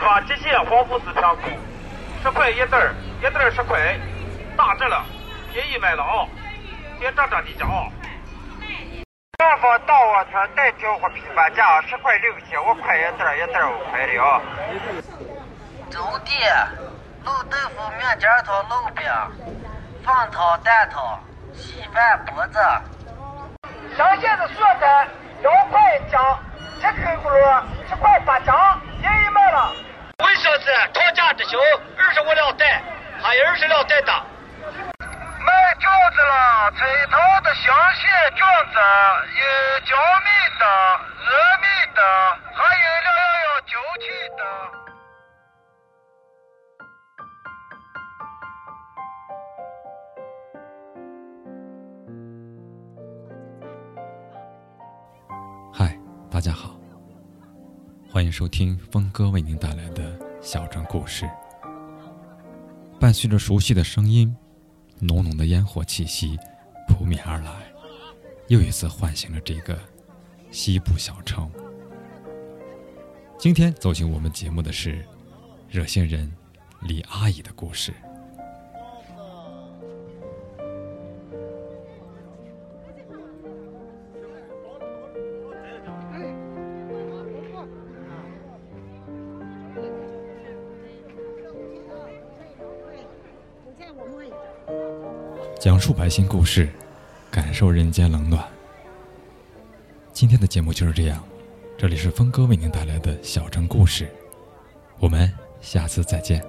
哈极限防腐式香菇，十块一袋儿，一袋儿十块，打折了，便宜卖了啊！先涨涨你价啊！南方大窝村带交货批发价十块零七，五块一袋，一袋五块的啊！粥店卤豆腐、面筋汤、卤饼、饭汤、蛋汤、稀饭、脖子。香线的素菜两块一斤，七口葫芦七块八斤，便宜卖了。卫生纸讨价之行，二十五两袋，还有二十两袋的。卖饺子了，菜头的香线饺子，有焦米的、糯米的，还有六幺幺九七的。嗨，大家好，欢迎收听峰哥为您带来的小镇故事。伴随着熟悉的声音，浓浓的烟火气息扑面而来，又一次唤醒了这个西部小城。今天走进我们节目的是热心人李阿姨的故事。讲述百姓故事，感受人间冷暖。今天的节目就是这样，这里是峰哥为您带来的小城故事，我们下次再见。